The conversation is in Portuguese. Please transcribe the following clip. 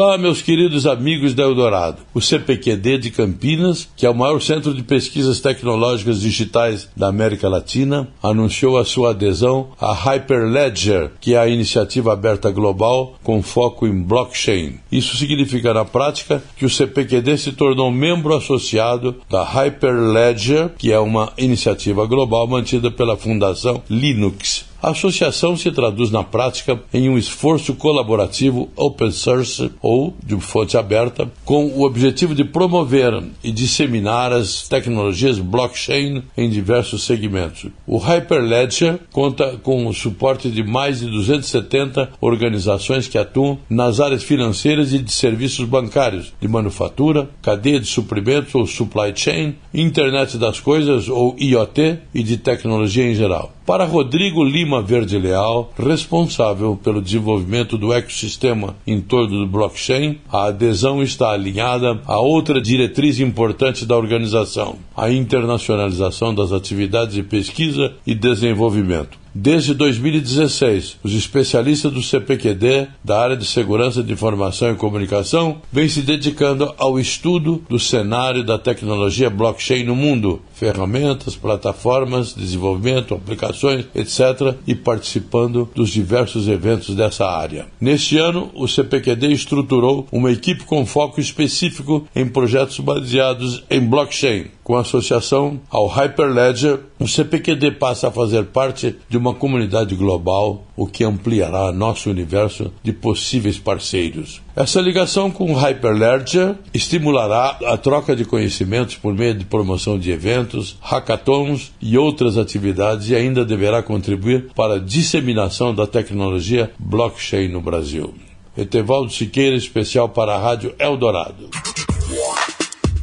Olá, meus queridos amigos da Eldorado. O CPQD de Campinas, que é o maior centro de pesquisas tecnológicas digitais da América Latina, anunciou a sua adesão à Hyperledger, que é a iniciativa aberta global com foco em blockchain. Isso significa, na prática, que o CPQD se tornou membro associado da Hyperledger, que é uma iniciativa global mantida pela Fundação Linux. A associação se traduz na prática em um esforço colaborativo open source ou de fonte aberta, com o objetivo de promover e disseminar as tecnologias blockchain em diversos segmentos. O Hyperledger conta com o suporte de mais de 270 organizações que atuam nas áreas financeiras e de serviços bancários, de manufatura, cadeia de suprimentos ou supply chain, internet das coisas ou IoT e de tecnologia em geral. Para Rodrigo Lima Verde Leal, responsável pelo desenvolvimento do ecossistema em torno do blockchain, a adesão está alinhada a outra diretriz importante da organização, a internacionalização das atividades de pesquisa e desenvolvimento. Desde 2016, os especialistas do CPQD, da área de segurança de informação e comunicação, vêm se dedicando ao estudo do cenário da tecnologia blockchain no mundo, ferramentas, plataformas, desenvolvimento, aplicações, etc., e participando dos diversos eventos dessa área. Neste ano, o CPQD estruturou uma equipe com foco específico em projetos baseados em blockchain. Com associação ao Hyperledger, o CPQD passa a fazer parte de uma comunidade global, o que ampliará nosso universo de possíveis parceiros. Essa ligação com o Hyperledger estimulará a troca de conhecimentos por meio de promoção de eventos, hackathons e outras atividades e ainda deverá contribuir para a disseminação da tecnologia blockchain no Brasil. Etevaldo Siqueira, especial para a Rádio Eldorado.